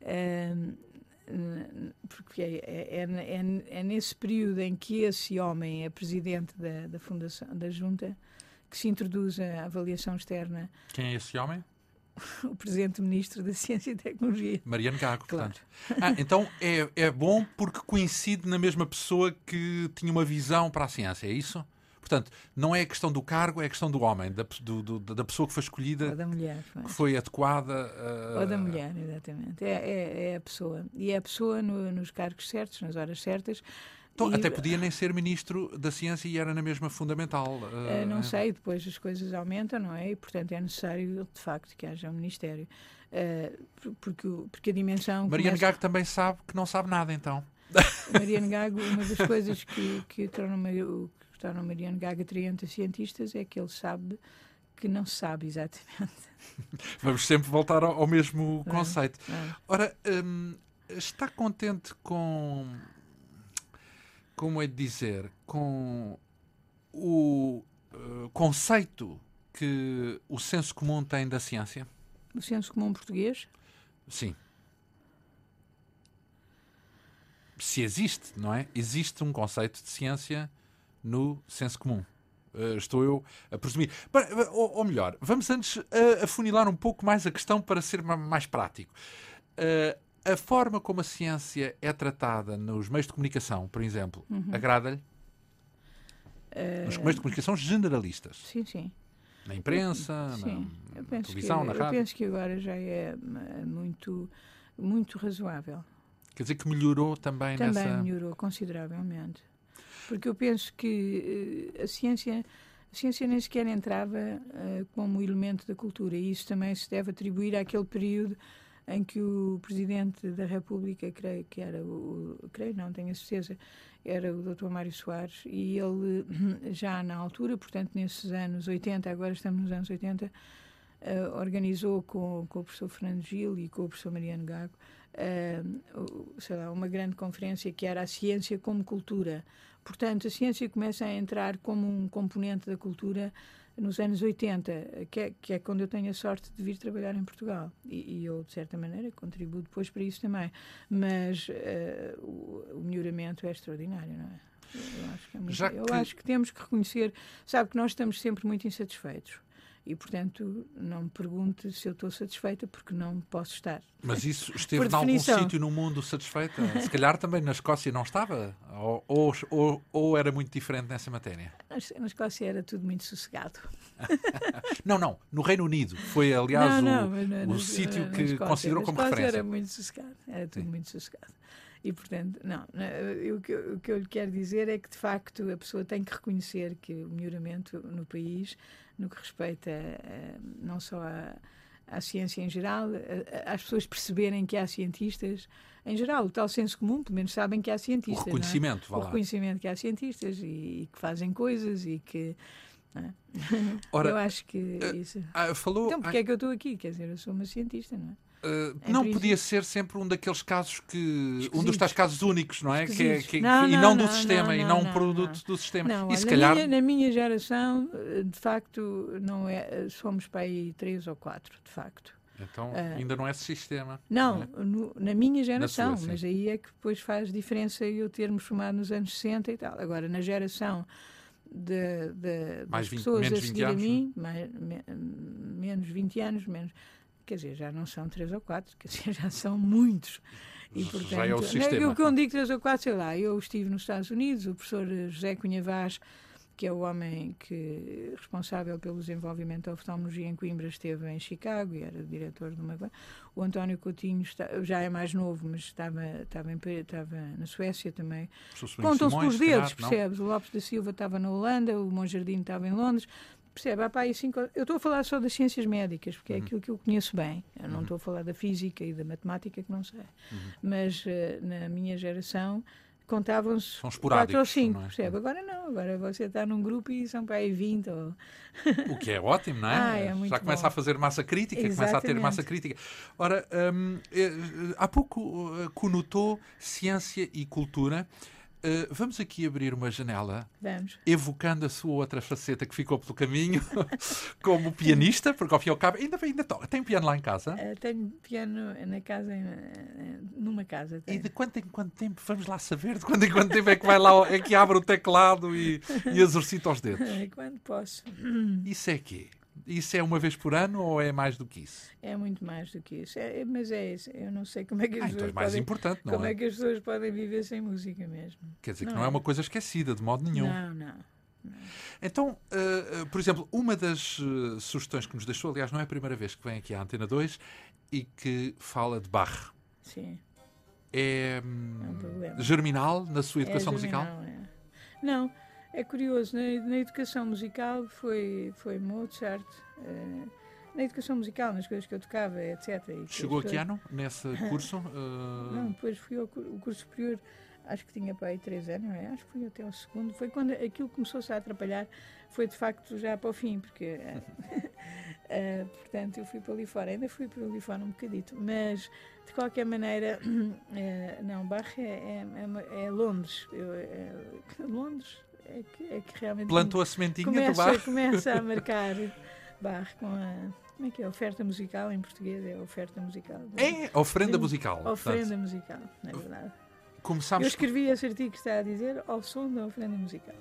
B: uh, porque é, é, é, é, nesse período em que esse homem é presidente da, da fundação da junta que se introduz a avaliação externa.
A: Quem é esse homem?
B: o presidente ministro da Ciência e Tecnologia.
A: Mariano Gago,
B: claro.
A: portanto. Ah, então é, é bom porque coincide na mesma pessoa que tinha uma visão para a ciência, é isso? Portanto, não é a questão do cargo, é a questão do homem, da, do, do, da pessoa que foi escolhida,
B: Ou da mulher,
A: que foi adequada. Uh...
B: Ou da mulher, exatamente. É, é, é, a pessoa. E é a pessoa no, nos cargos certos, nas horas certas.
A: Então, e... até podia nem ser ministro da ciência e era na mesma fundamental.
B: Uh, não sei, depois as coisas aumentam, não é? E, portanto, é necessário, de facto, que haja um ministério. Uh, porque, porque a dimensão.
A: Mariana começa... Gago também sabe que não sabe nada, então.
B: Mariana Gago, uma das coisas que, que torna torna o Mariano Gaga atraente a cientistas é que ele sabe que não sabe exatamente.
A: Vamos sempre voltar ao, ao mesmo conceito. É. Ora, hum, está contente com. Como é de dizer? Com o uh, conceito que o senso comum tem da ciência?
B: O senso comum português?
A: Sim. Se existe, não é? Existe um conceito de ciência no senso comum. Uh, estou eu a presumir. Ou, ou, melhor, vamos antes uh, afunilar um pouco mais a questão para ser mais prático. Uh, a forma como a ciência é tratada nos meios de comunicação, por exemplo, uhum. agrada-lhe? Nos meios de comunicação generalistas.
B: Sim, sim.
A: Na imprensa, sim. na, na televisão,
B: que,
A: na rádio.
B: Eu penso que agora já é muito, muito razoável.
A: Quer dizer que melhorou também,
B: também
A: nessa...
B: Também melhorou consideravelmente. Porque eu penso que uh, a ciência a ciência nem sequer entrava uh, como elemento da cultura e isso também se deve atribuir àquele período em que o Presidente da República, creio que era o, creio não, tenho a certeza, era o Dr. Mário Soares e ele já na altura, portanto nesses anos 80, agora estamos nos anos 80, uh, eh, organizou com, com o professor Fernando Gil e com o professor Mariano Gago uh, sei lá, uma grande conferência que era a ciência como cultura, Portanto, a ciência começa a entrar como um componente da cultura nos anos 80, que é, que é quando eu tenho a sorte de vir trabalhar em Portugal. E, e eu, de certa maneira, contribuo depois para isso também. Mas uh, o, o melhoramento é extraordinário, não é? Eu acho que, é muito, eu acho que temos que reconhecer, sabe que nós estamos sempre muito insatisfeitos. E, portanto, não me pergunte se eu estou satisfeita, porque não posso estar.
A: Mas isso esteve em algum sítio no mundo satisfeita? Se calhar também na Escócia não estava? Ou, ou, ou, era muito diferente nessa matéria?
B: Na Escócia era tudo muito sossegado.
A: não, não. No Reino Unido foi, aliás, não, não, o, o sítio que Escócia, considerou como referência.
B: era muito sossegado. Era tudo Sim. muito sossegado. E, portanto, não, o que, o que eu lhe quero dizer é que, de facto, a pessoa tem que reconhecer que o melhoramento no país, no que respeita a, não só à, à ciência em geral, às pessoas perceberem que há cientistas, em geral, o tal senso comum, pelo menos sabem que há cientistas.
A: O reconhecimento,
B: é? O reconhecimento que há cientistas e, e que fazem coisas e que. É?
A: Ora,
B: eu acho que isso.
A: Uh, falou,
B: então, porque é que eu estou aqui? Quer dizer, eu sou uma cientista, não é?
A: Uh, não podia ser sempre um daqueles casos que. Esquisito. Um dos tais casos únicos, não é? Que é que,
B: não,
A: e
B: não,
A: não,
B: do
A: sistema,
B: não,
A: e não um produto do sistema.
B: Não,
A: e se
B: na,
A: calhar...
B: minha, na minha geração, de facto, não é, somos para aí três ou quatro, de facto.
A: Então uh, ainda não é sistema.
B: Não, é? No, na minha geração, na sua, mas aí é que depois faz diferença eu termos formado nos anos 60 e tal. Agora, na geração de, de, das 20, pessoas
A: a
B: seguir
A: anos,
B: a mim, mais, me, menos 20 anos, menos quer dizer, já não são três ou quatro, quer dizer, já são muitos.
A: E, portanto, já é o sistema.
B: Que eu digo três ou quatro, sei lá, eu estive nos Estados Unidos, o professor José Cunha Vaz, que é o homem que responsável pelo desenvolvimento da oftalmologia em Coimbra, esteve em Chicago e era diretor de uma... O António Coutinho está, já é mais novo, mas estava, estava, em, estava na Suécia também. Contam-se pelos dedos, percebes? O Lopes da Silva estava na Holanda, o Monjardim estava em Londres. Percebe? Há para aí cinco... Eu estou a falar só das ciências médicas, porque é uhum. aquilo que eu conheço bem. Eu não uhum. estou a falar da física e da matemática, que não sei. Uhum. Mas uh, na minha geração contavam-se quatro ou cinco, é? percebe? Agora não, agora você está num grupo e são para aí 20. Ou...
A: O que é ótimo, não é?
B: Ah, é
A: Já começa bom. a fazer massa crítica, Exatamente. começa a ter massa crítica. Ora, um, eh, há pouco eh, conotou ciência e cultura. Uh, vamos aqui abrir uma janela,
B: vamos.
A: evocando a sua outra faceta que ficou pelo caminho, como pianista, porque ao fim e ao cabo ainda, ainda toca. Tem piano lá em casa?
B: Uh, tenho piano na casa, eh, numa casa. Tenho.
A: E de quanto em quanto tempo, vamos lá saber, de quanto em quanto tempo é que vai lá, é que abre o teclado e, e exercita os dedos?
B: Quando posso.
A: Isso é quê? Isso é uma vez por ano ou é mais do que isso?
B: É muito mais do que isso. É, mas é isso. Eu não sei como é que as
A: ah,
B: pessoas
A: então é mais
B: podem,
A: importante, não
B: como
A: é?
B: é que as pessoas podem viver sem música mesmo.
A: Quer dizer não que não é. é uma coisa esquecida de modo nenhum.
B: Não, não. não.
A: Então, uh, por exemplo, uma das uh, sugestões que nos deixou, aliás, não é a primeira vez que vem aqui à Antena 2 e que fala de Bach.
B: Sim.
A: É,
B: um
A: germinal na sua educação
B: é germinal,
A: musical?
B: É. Não, é curioso, na, na, educação musical foi, foi Mozart, uh, na educação musical, nas coisas que eu tocava, etc.
A: Chegou a que ano nesse curso? Uh...
B: Não, depois fui ao curso superior, acho que tinha para aí três anos, é? Acho que fui até ao segundo. Foi quando aquilo começou-se a atrapalhar, foi de facto já para o fim, porque, uh, portanto, eu fui para ali fora, ainda fui para ali fora um bocadito, mas de qualquer maneira, não, Barre é, é, é Londres. Eu, Londres é que, é que realmente.
A: Plantou a sementinha
B: começa,
A: do bar.
B: Começa a marcar bar com a. Como é que é? Oferta musical em português é oferta musical.
A: É, oferenda musical.
B: Oferenda portanto. musical, na é verdade.
A: Começámos...
B: Eu escrevi esse artigo que está a dizer ao som da oferenda musical.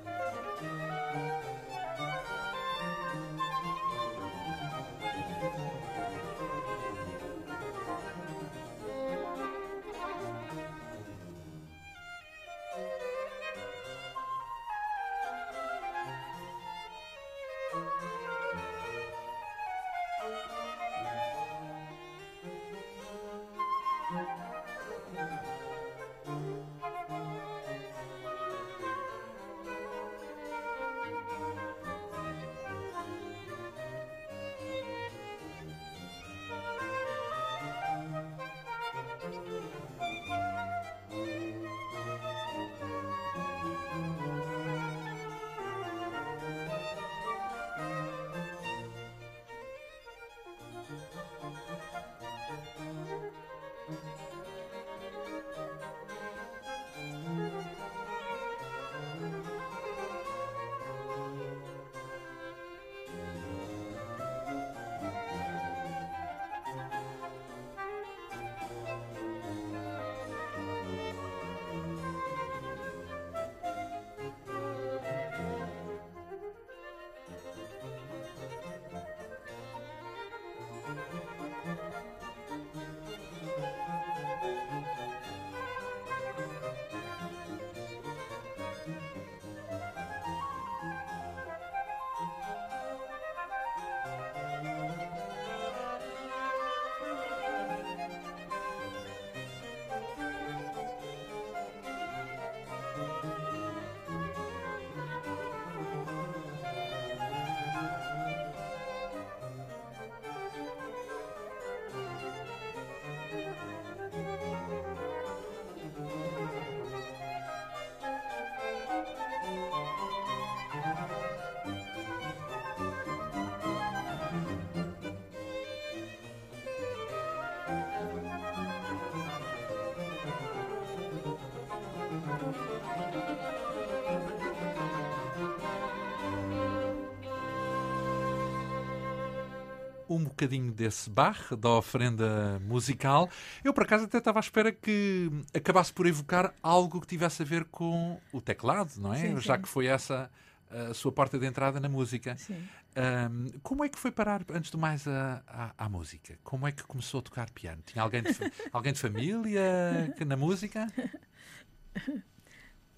A: Um bocadinho desse bar, da oferenda musical. Eu, por acaso, até estava à espera que acabasse por evocar algo que tivesse a ver com o teclado, não é?
B: Sim,
A: Já
B: sim.
A: que foi essa a sua porta de entrada na música.
B: Sim.
A: Um, como é que foi parar, antes de mais, a, a, à música? Como é que começou a tocar piano? Tinha alguém de, alguém de família que- na música?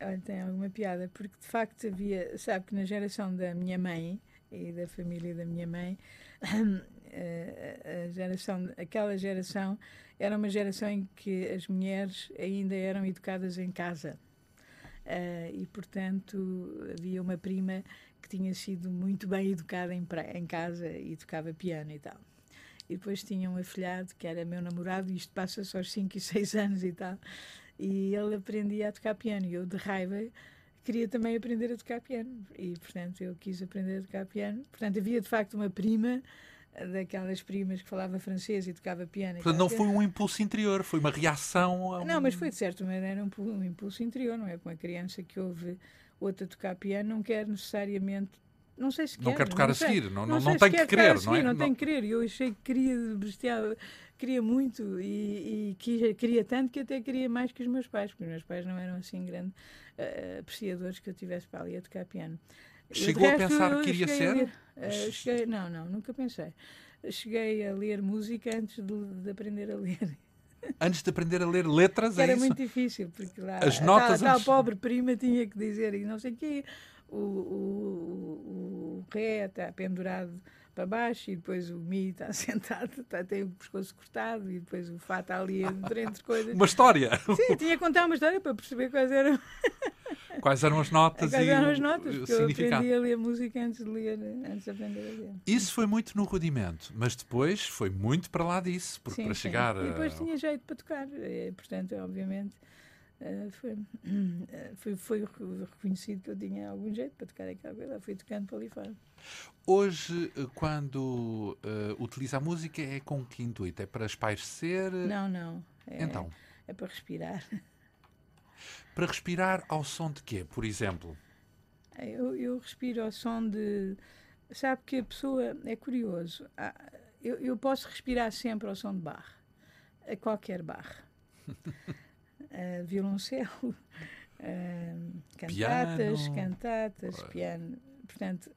B: Olha, tem alguma piada, porque de facto havia, sabe que na geração da minha mãe e da família da minha mãe, a geração, aquela geração era uma geração em que as mulheres ainda eram educadas em casa. Eh, e, portanto, havia uma prima que tinha sido muito bem educada em, em casa e tocava piano e tal. E depois tinha um afilhado que era meu namorado, e isto passa-se aos 5 e 6 anos e tal. E ele aprendia a tocar piano. E eu, de raiva, queria também aprender a tocar piano. E, portanto, eu quis aprender a tocar piano. Portanto, havia de facto uma prima, daquelas primas que falava francês e tocava piano.
A: Portanto, não foi um impulso interior, foi uma reação a um...
B: não, mas foi de certa maneira um, um impulso interior, não é? Como uma criança que ouve outra tocar piano não quer necessariamente. Não sei se quer.
A: Não quer tocar a
B: sei.
A: seguir, não, não, não
B: se
A: tem que
B: a
A: querer, não é?
B: Não tem que querer. Eu achei que queria bestial, queria muito e, e quis- queria tanto que até queria mais que os meus pais, porque os meus pais não eram assim grandes eh, apreciadores que eu tivesse para ali a tocar piano.
A: Chegou a
B: resto,
A: pensar
B: eu
A: que iria
B: cheguei a
A: ser?
B: ler, eh, cheguei- não, não, nunca pensei. Cheguei a ler música antes de, de aprender a ler.
A: Antes de aprender a ler letras, é
B: era
A: isso?
B: muito difícil, porque lá
A: As
B: a
A: notas
B: a tal
A: antes-
B: pobre prima tinha que dizer e não sei o quê, o, o, o, o ré está pendurado para baixo e depois o mi está sentado, está, tem o pescoço cortado e depois o fá está ali entre, entre coisas.
A: Uma história.
B: Sim, tinha que contar uma história para perceber quais eram,
A: Quais eram as notas
B: quais
A: e
B: eram
A: o-
B: as notas, porque eu aprendi a ler música antes de ler, antes de aprender a ler.
A: Isso foi muito no rudimento, mas depois foi muito para lá disso, porque
B: Sim,
A: para
B: sim.
A: chegar
B: E depois
A: a...
B: tinha jeito para tocar, eh, portanto, obviamente, eh, foi, eh, foi, foi reconhecido que eu tinha algum jeito para tocar aquela coisa, fui tocando para ali fora.
A: Hoje, eh, quando eh, utiliza a música, é com que intuito? É para espairecer?
B: Não, não. É,
A: Então,
B: é para respirar.
A: para respirar ao som de quê, por exemplo?
B: Eu, eu respiro ao som de. Sabe que a pessoa. É curioso. há- Eu, eu posso respirar sempre ao som de barra. A qualquer barra. Violoncelo, ah, cantatas,
A: Piano.
B: cantatas, piano. Portanto,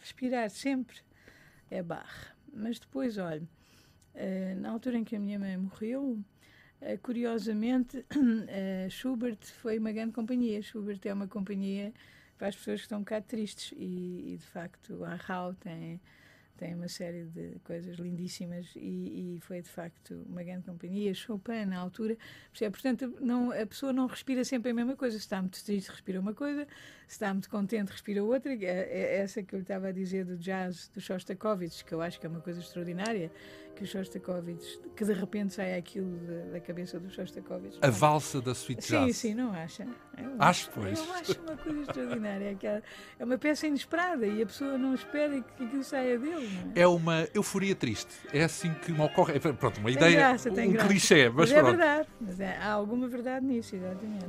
B: respirar sempre é barra. Mas depois, olha, ah, na altura em que a minha mãe morreu, ah, curiosamente, ah, Schubert foi uma grande companhia. Schubert é uma companhia para as pessoas que estão um bocado tristes e, e, de facto a Rau tem, tem uma série de coisas lindíssimas e, e foi de facto uma grande companhia. Chopin na altura, portanto não, a pessoa não respira sempre a mesma coisa. Se está muito triste, respira uma coisa, se está muito contente, respira outra. É, é essa que eu lhe estava a dizer do jazz do Shostakovich, que eu acho que é uma coisa extraordinária, que o Shostakovich, que de repente sai aquilo da, da cabeça do Shostakovich.
A: A valsa da Sweet
B: Sim, sim, não acha? Eu
A: Acho, pois.
B: Eu acho uma coisa extraordinária. É, que é é uma peça inesperada e a pessoa não espera que aquilo saia dele. É?
A: É uma euforia triste. É assim que me ocorre. é, Pronto, uma
B: Tem
A: ideia,
B: graça,
A: um
B: graça.
A: clichê, mas,
B: Mas é
A: pronto.
B: verdade. Mas é- há alguma verdade nisso, exatamente.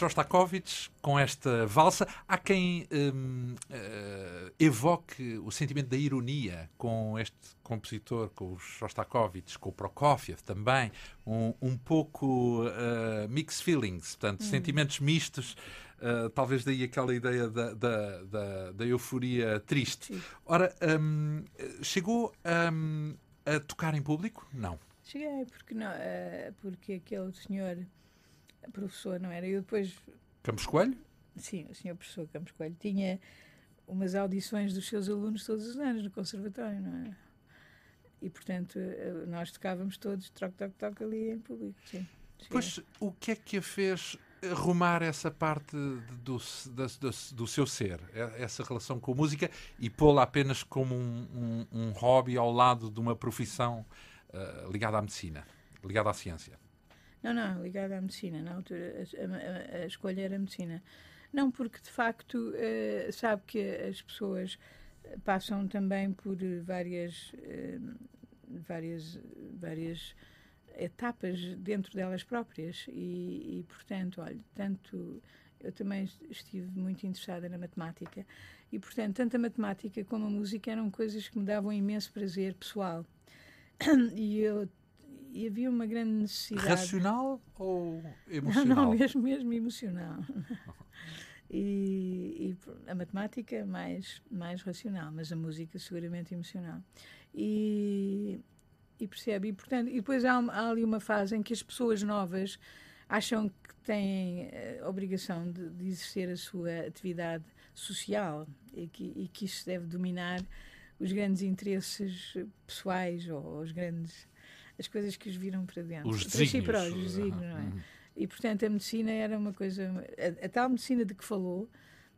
A: Shostakovich com esta valsa. Há quem uh, evoque o sentimento da ironia com este compositor, com o Shostakovich, com o Prokofiev também, um, um pouco uh, mixed feelings, portanto, hum. sentimentos mistos. Uh, talvez daí aquela ideia da, da, da, da euforia triste. Sim. Ora, um, chegou um, a tocar em público? Não.
B: Cheguei, porque, não, porque aquele senhor professor, não era? Eu depois.
A: Campos Coelho?
B: Sim, o senhor professor Campos Coelho tinha umas audições dos seus alunos todos os anos no conservatório, não é? E, portanto, nós tocávamos todos, troc, troc, troc, ali em público, sim.
A: Pois, o que é que a fez arrumar essa parte do, do, do, seu ser, essa relação com a música e pô-la apenas como um, um, um hobby ao lado de uma profissão uh, ligada à medicina, ligada à ciência?
B: Não, não, ligada à medicina. Na altura, a, a, a escolha era a medicina. Não, porque de facto uh, sabe que as pessoas passam também por várias, uh, várias, várias etapas dentro delas próprias e, e, portanto, olha, tanto eu também estive muito interessada na matemática e, portanto, tanto a matemática como a música eram coisas que me davam imenso prazer pessoal. E eu e havia uma grande necessidade.
A: Racional ou emocional?
B: Não, não mesmo, mesmo emocional. e, e, a matemática mais, mais racional, mas a música seguramente emocional. E, e percebe, e, portanto, e depois há, há, ali uma fase em que as pessoas novas acham que têm a eh, obrigação de, de exercer a sua atividade social e que, e que isso deve dominar os grandes interesses pessoais ou os grandes as coisas que os viram para dentro.
A: Os desígnios.
B: Os desígnios, não é? Uhum. E, portanto, a medicina era uma coisa... A, a tal medicina de que falou,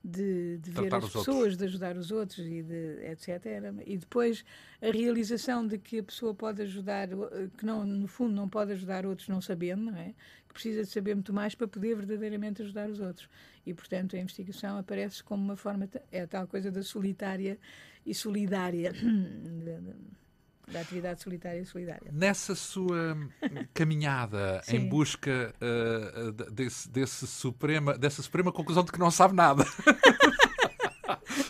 B: de, de ver as pessoas, outros. de ajudar os outros e de, etc. Era, e depois a realização de que a pessoa pode ajudar, que não, no fundo não pode ajudar outros não sabendo, não é? Que precisa de saber muito mais para poder verdadeiramente ajudar os outros. E, portanto, a investigação aparece como uma forma, é a tal coisa da solitária e solidária da atividade solitária e solidária.
A: Nessa sua caminhada em busca uh, desse, desse suprema, dessa suprema conclusão de que não sabe nada.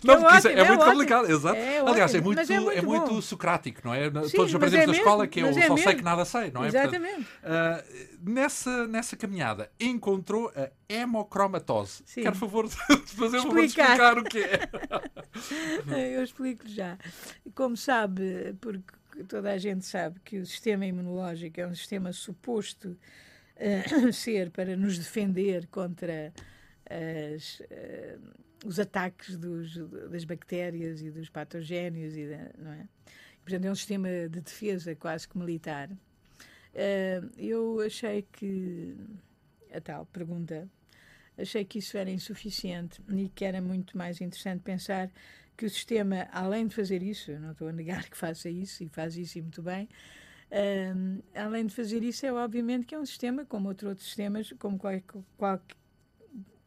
B: Não, é, ótimo,
A: é, é, muito complicado, exato. É Aliás, é muito, é muito, é muito socrático, não é? Sim, Todos aprendemos na escola que eu é só sei que nada sei, não é?
B: Exatamente. Portanto,
A: uh, nessa, nessa caminhada encontrou a hemocromatose. Sim. Quero favor de fazer um favor de explicar o que
B: é. eu explico já. Como sabe, porque toda a gente sabe que o sistema imunológico é um sistema suposto uh, ser para nos defender contra as, uh, os ataques dos, das bactérias e dos patogénios, e da, não é? Portanto, é um sistema de defesa quase que militar. Uh, eu achei que a tal pergunta achei que isso era insuficiente e que era muito mais interessante pensar que o sistema, além de fazer isso, não estou a negar que faça isso e faz isso e muito bem, um, além de fazer isso, é obviamente que é um sistema como outro outros sistemas, como qual, qual,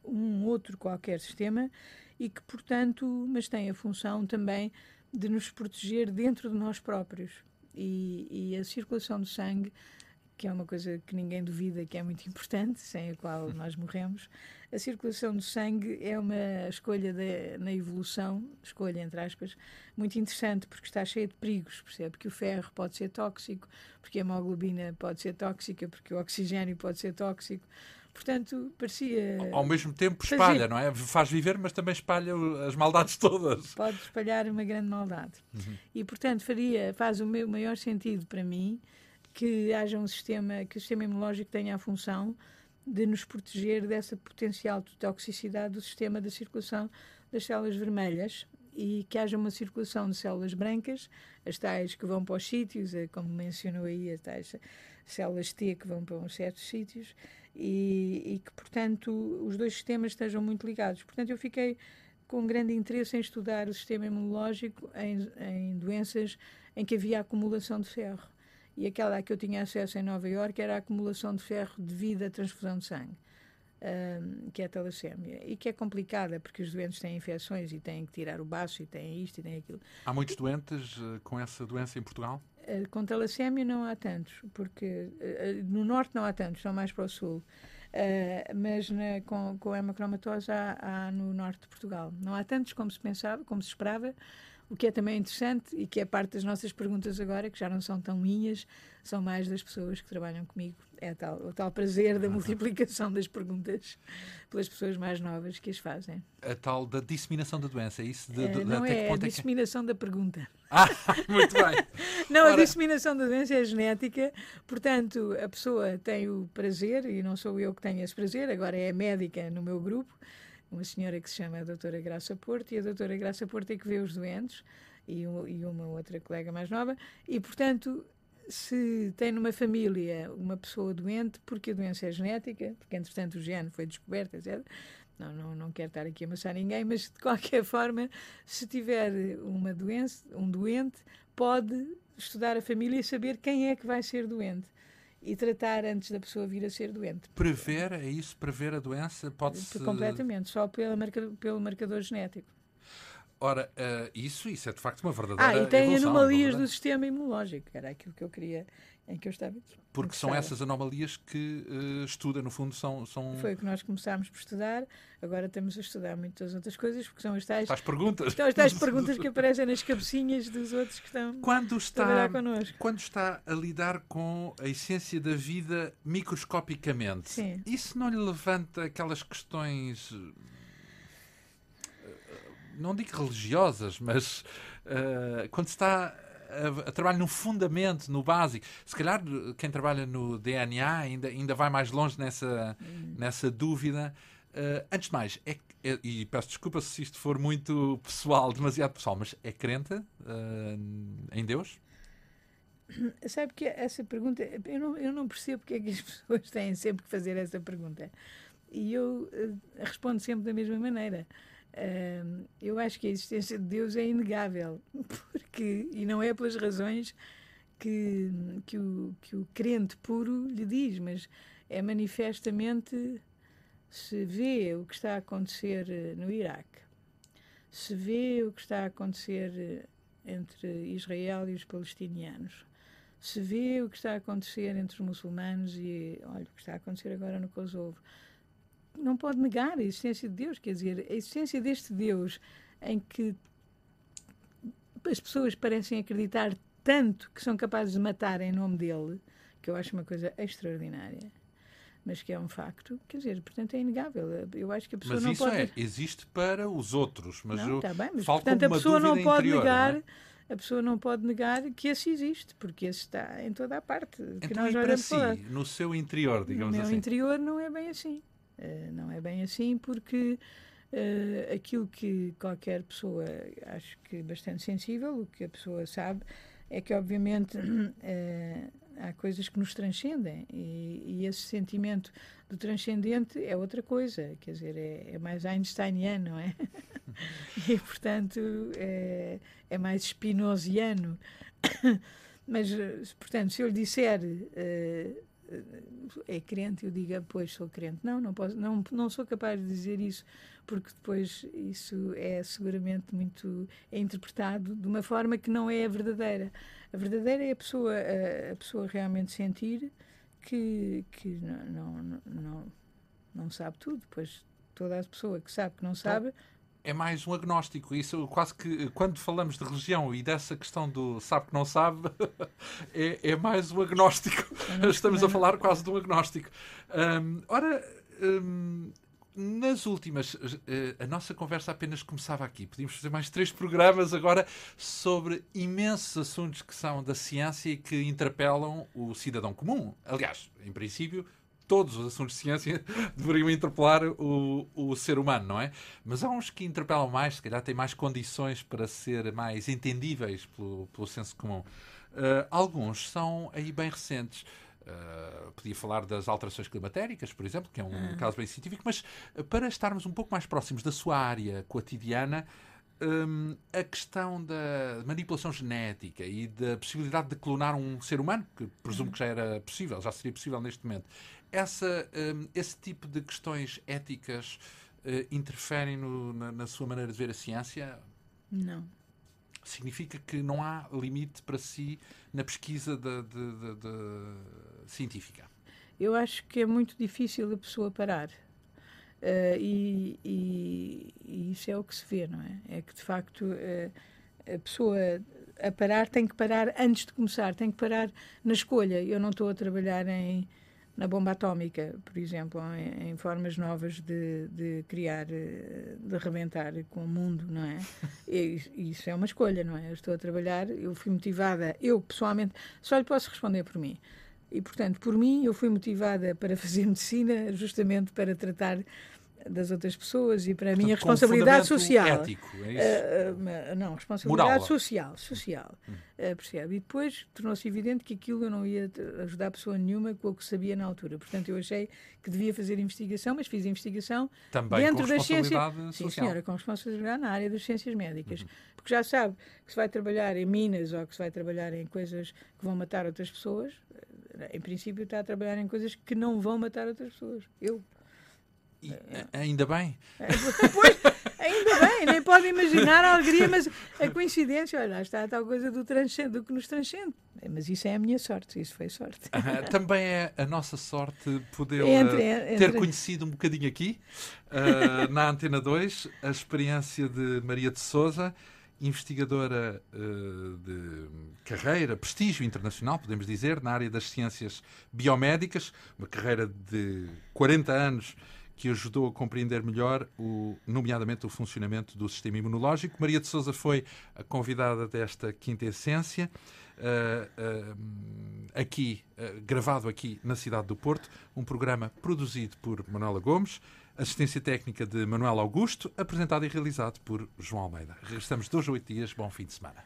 B: um outro qualquer sistema, e que, portanto, mas tem a função também de nos proteger dentro de nós próprios. E, e a circulação do sangue que é uma coisa que ninguém duvida que é muito importante, sem a qual nós morremos. A circulação do sangue é uma escolha de, na evolução, escolha entre aspas, muito interessante porque está cheia de perigos, percebe? Que o ferro pode ser tóxico, porque a hemoglobina pode ser tóxica, porque o oxigênio pode ser tóxico. Portanto, parecia.
A: Ao mesmo tempo espalha, fazer... não é? Faz viver, mas também espalha as maldades todas.
B: Pode espalhar uma grande maldade. Uhum. E, portanto, faria, faz o meu maior sentido para mim que haja um sistema, que o sistema imunológico tenha a função de nos proteger dessa potencial toxicidade do sistema da circulação das células vermelhas e que haja uma circulação de células brancas, as tais que vão para os sítios, eh, como mencionou aí, as tais células T que vão para uns certos sítios, e, e que, portanto, os dois sistemas estejam muito ligados. Portanto, eu fiquei com grande interesse em estudar o sistema imunológico em, em doenças em que havia acumulação de ferro e aquela a que eu tinha acesso em Nova Iorque era a acumulação de ferro devido à transfusão de sangue, um, que é a talassémia, e que é complicada porque os doentes têm infecções e têm que tirar o baço e têm isto e têm aquilo.
A: Há muitos doentes uh, com essa doença em Portugal?
B: Uh, com talassémia não há tantos, porque uh, no norte não há tantos, são mais para o sul. Mas na, com, com a hemocromatose há, há no norte de Portugal. Não há tantos como se pensava, como se esperava, o que é também interessante e que é parte das nossas perguntas agora, que já não são tão minhas, são mais das pessoas que trabalham comigo. É tal, o tal prazer da multiplicação das perguntas pelas pessoas mais novas que as fazem.
A: A tal da disseminação da doença, é isso? De,
B: de, não é, a disseminação é que... da pergunta.
A: Ah, muito bem.
B: não, Ora... a disseminação da doença é genética, portanto, a pessoa tem o prazer, e não sou eu que tenho esse prazer, agora é médica no meu grupo, uma senhora que se chama a doutora Graça Porto, e a doutora Graça Porto é que vê os doentes, e, e uma outra colega mais nova, e, portanto, se tem numa família uma pessoa doente, porque a doença é genética, porque entretanto o gene foi descoberto, etc. Não, não, não quero estar aqui a amassar ninguém, mas de qualquer forma, se tiver uma doença, um doente, pode estudar a família e saber quem é que vai ser doente e tratar antes da pessoa vir a ser doente.
A: Prever, é isso? Prever a doença? Pode-se...
B: Completamente, só pelo, marca, pelo marcador genético.
A: Ora, uh, isso, isso é de facto uma verdadeira.
B: Ah, e tem evolução, anomalias do sistema imunológico, era aquilo que eu queria, em que eu estava.
A: Porque são essas anomalias que uh, estuda, no fundo, são, são.
B: Foi o que nós começámos por estudar, agora estamos a estudar muitas outras coisas, porque são as tais.
A: As perguntas.
B: São as tais perguntas que aparecem nas cabecinhas dos outros que estão
A: quando está,
B: a trabalhar connosco.
A: Quando está a lidar com a essência da vida microscopicamente,
B: Sim.
A: isso não lhe levanta aquelas questões não digo religiosas, mas uh, quando se está a, a trabalhar no fundamento, no básico, se calhar quem trabalha no DNA ainda, ainda vai mais longe nessa, hum. nessa dúvida. Uh, antes de mais, é, é, e peço desculpa se isto for muito pessoal, demasiado pessoal, mas é crente uh, em Deus?
B: Sabe que essa pergunta, eu não, eu não percebo porque é que as pessoas têm sempre que fazer essa pergunta. E eu uh, respondo sempre da mesma maneira. Eu acho que a existência de Deus é inegável, porque, e não é pelas razões que, que, o, que o crente puro lhe diz, mas é manifestamente se vê o que está a acontecer eh, no Iraque, se vê o que está a acontecer eh, entre Israel e os palestinianos, se vê o que está a acontecer entre os muçulmanos e olha o que está a acontecer agora no Kosovo não pode negar a existência de Deus, quer dizer, a existência deste Deus em que as pessoas parecem acreditar tanto que são capazes de matar em nome dele, que eu acho uma coisa extraordinária, mas que é um facto, quer dizer, portanto é inegável. Eu acho que a pessoa
A: mas
B: não
A: isso
B: pode.
A: É, existe para os outros, mas
B: não,
A: eu
B: está bem, mas portanto a pessoa não pode
A: interior,
B: negar.
A: Não é?
B: A pessoa não pode negar que esse existe, porque esse está em toda a parte.
A: Então,
B: que nós
A: e para si,
B: falar.
A: no seu interior, digamos
B: no meu
A: assim?
B: interior não é bem assim. Uh, não é bem assim, porque uh, aquilo que qualquer pessoa, acho que bastante sensível, o que a pessoa sabe, é que, obviamente, uh, há coisas que nos transcendem e, e, esse sentimento do transcendente é outra coisa, quer dizer, é, é mais einsteiniano, não é? e, portanto, é, é mais spinoziano. Mas, portanto, se eu lhe disser é crente, eu diga, pois sou crente. Não, não, posso, não, não sou capaz de dizer isso, porque depois isso é seguramente muito é interpretado de uma forma que não é a verdadeira. A verdadeira é a pessoa, a, a pessoa realmente sentir que, que não, não, não, não sabe tudo. Pois toda a pessoa que sabe que não sabe
A: é mais um agnóstico. Isso quase que quando falamos de religião e dessa questão do sabe que não sabe, é, é mais um agnóstico. Estamos a falar quase de um agnóstico. Um, ora, um, nas últimas, eh, a nossa conversa apenas começava aqui. Podíamos fazer mais três programas agora sobre imensos assuntos que são da ciência e que interpelam o cidadão comum. Aliás, em princípio, todos os assuntos de ciência deveriam interpelar o, o ser humano, não é? Mas há uns que interpelam mais, se calhar têm mais condições para ser mais entendíveis pelo, pelo senso comum. Uh, alguns são aí bem recentes. Uh, podia falar das alterações climatéricas, por exemplo, que é um ah. caso bem científico, mas para estarmos um pouco mais próximos da sua área cotidiana, um, a questão da manipulação genética e da possibilidade de clonar um ser humano, que presumo que já era possível, já seria possível neste momento, essa, um, esse tipo de questões éticas uh, interferem no, na, na, sua maneira de ver a ciência?
B: Não.
A: Significa que não há limite para si na pesquisa de, de, de, científica?
B: eu acho que é muito difícil a pessoa parar. Uh, e, e, e, isso é o que se vê, não é? É que de facto uh, a pessoa a parar tem que parar antes de começar, tem que parar na escolha. Eu não estou a trabalhar em na bomba atómica, por exemplo, em, em formas novas de, de, criar, eh, de rebentar com o mundo, não é? E, isso é uma escolha, não é? Eu estou a trabalhar, eu fui motivada, eu pessoalmente, só lhe posso responder por mim. E, portanto, por mim, eu fui motivada para fazer medicina justamente para tratar das outras pessoas e para a minha responsabilidade social.
A: Ético, é isso?
B: Uh, não, responsabilidade Moral. social, social. Hum. Uh, percebe? E depois tornou-se evidente que aquilo eu não ia ajudar pessoa nenhuma com o que sabia na altura. Portanto, eu achei que devia fazer investigação, mas fiz investigação
A: Também
B: dentro
A: das
B: ciências.
A: Social.
B: Sim, senhora, com responsabilidade na área das ciências médicas. Uhum. Porque já sabe que se vai trabalhar em minas ou que se vai trabalhar em coisas que vão matar outras pessoas, em princípio está a trabalhar em coisas que não vão matar outras pessoas. Eu
A: e, ainda bem.
B: Pois, ainda bem, nem pode imaginar a alegria, mas a coincidência, olha, está a tal coisa do, transcende, do que nos transcende. Mas isso é a minha sorte, isso foi sorte.
A: também é a nossa sorte poder uh, ter conhecido um bocadinho aqui, uh, na Antena 2, a experiência de Maria de Souza, investigadora uh, de carreira, prestígio internacional, podemos dizer, na área das ciências biomédicas, uma carreira de 40 anos que ajudou a compreender melhor, o, nomeadamente, o funcionamento do sistema imunológico. Maria de Souza foi a convidada desta quinta essência, uh, uh, aqui, uh, gravado aqui na cidade do Porto, um programa produzido por Manuela Gomes, assistência técnica de Manuel Augusto, apresentado e realizado por João Almeida. Regressamos dois a oito dias. Bom fim de semana.